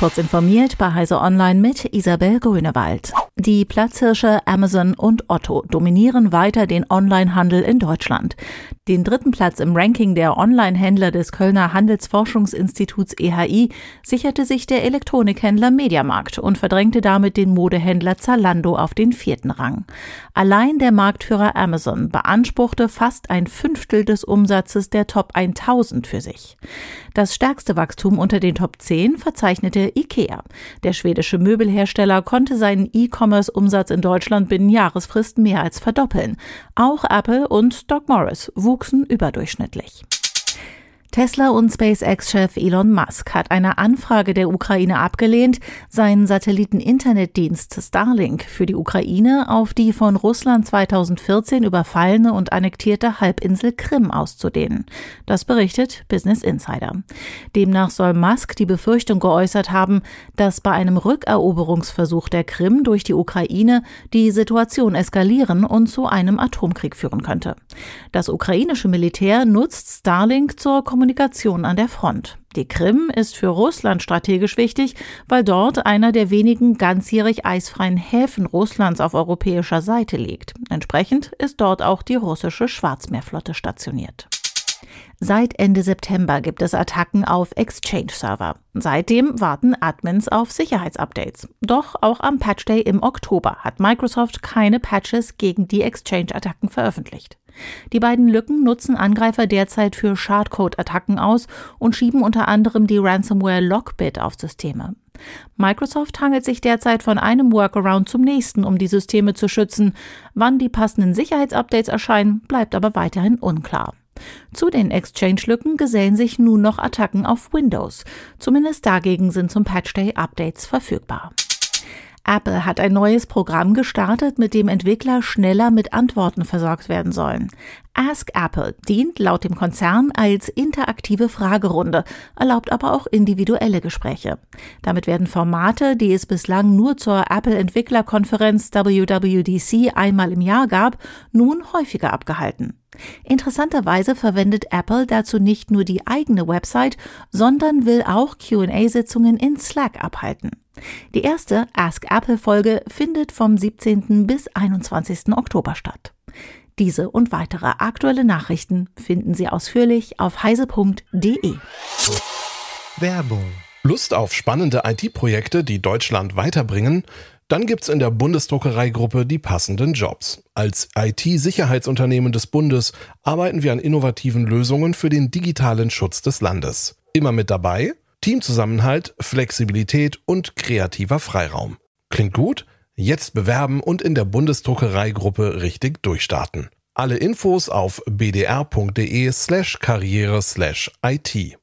Kurz informiert bei Heise Online mit Isabel Grünewald. Die Platzhirsche Amazon und Otto dominieren weiter den Onlinehandel in Deutschland. Den dritten Platz im Ranking der Online-Händler des Kölner Handelsforschungsinstituts EHI sicherte sich der Elektronikhändler Mediamarkt und verdrängte damit den Modehändler Zalando auf den vierten Rang. Allein der Marktführer Amazon beanspruchte fast ein Fünftel des Umsatzes der Top 1000 für sich. Das stärkste Wachstum unter den Top 10 verzeichnete IKEA. Der schwedische Möbelhersteller konnte seinen E-Commerce-Umsatz in Deutschland binnen Jahresfrist mehr als verdoppeln. Auch Apple und Doc Morris wuchsen überdurchschnittlich. Tesla und SpaceX-Chef Elon Musk hat eine Anfrage der Ukraine abgelehnt, seinen Satelliten-Internetdienst Starlink für die Ukraine auf die von Russland 2014 überfallene und annektierte Halbinsel Krim auszudehnen. Das berichtet Business Insider. Demnach soll Musk die Befürchtung geäußert haben, dass bei einem Rückeroberungsversuch der Krim durch die Ukraine die Situation eskalieren und zu einem Atomkrieg führen könnte. Das ukrainische Militär nutzt Starlink zur an der Front. Die Krim ist für Russland strategisch wichtig, weil dort einer der wenigen ganzjährig eisfreien Häfen Russlands auf europäischer Seite liegt. Entsprechend ist dort auch die russische Schwarzmeerflotte stationiert. Seit Ende September gibt es Attacken auf Exchange-Server. Seitdem warten Admins auf Sicherheitsupdates. Doch auch am Patch Day im Oktober hat Microsoft keine Patches gegen die Exchange-Attacken veröffentlicht. Die beiden Lücken nutzen Angreifer derzeit für Shardcode-Attacken aus und schieben unter anderem die Ransomware Lockbit auf Systeme. Microsoft hangelt sich derzeit von einem Workaround zum nächsten, um die Systeme zu schützen. Wann die passenden Sicherheitsupdates erscheinen, bleibt aber weiterhin unklar. Zu den Exchange-Lücken gesellen sich nun noch Attacken auf Windows. Zumindest dagegen sind zum Patch Day Updates verfügbar. Apple hat ein neues Programm gestartet, mit dem Entwickler schneller mit Antworten versorgt werden sollen. Ask Apple dient laut dem Konzern als interaktive Fragerunde, erlaubt aber auch individuelle Gespräche. Damit werden Formate, die es bislang nur zur Apple Entwicklerkonferenz WWDC einmal im Jahr gab, nun häufiger abgehalten. Interessanterweise verwendet Apple dazu nicht nur die eigene Website, sondern will auch QA-Sitzungen in Slack abhalten. Die erste Ask Apple Folge findet vom 17. bis 21. Oktober statt. Diese und weitere aktuelle Nachrichten finden Sie ausführlich auf heise.de. Werbung. Lust auf spannende IT-Projekte, die Deutschland weiterbringen? Dann gibt's in der Bundesdruckereigruppe die passenden Jobs. Als IT-Sicherheitsunternehmen des Bundes arbeiten wir an innovativen Lösungen für den digitalen Schutz des Landes. Immer mit dabei Teamzusammenhalt, Flexibilität und kreativer Freiraum. Klingt gut? Jetzt bewerben und in der Bundesdruckereigruppe richtig durchstarten. Alle Infos auf bdr.de slash karriere slash IT.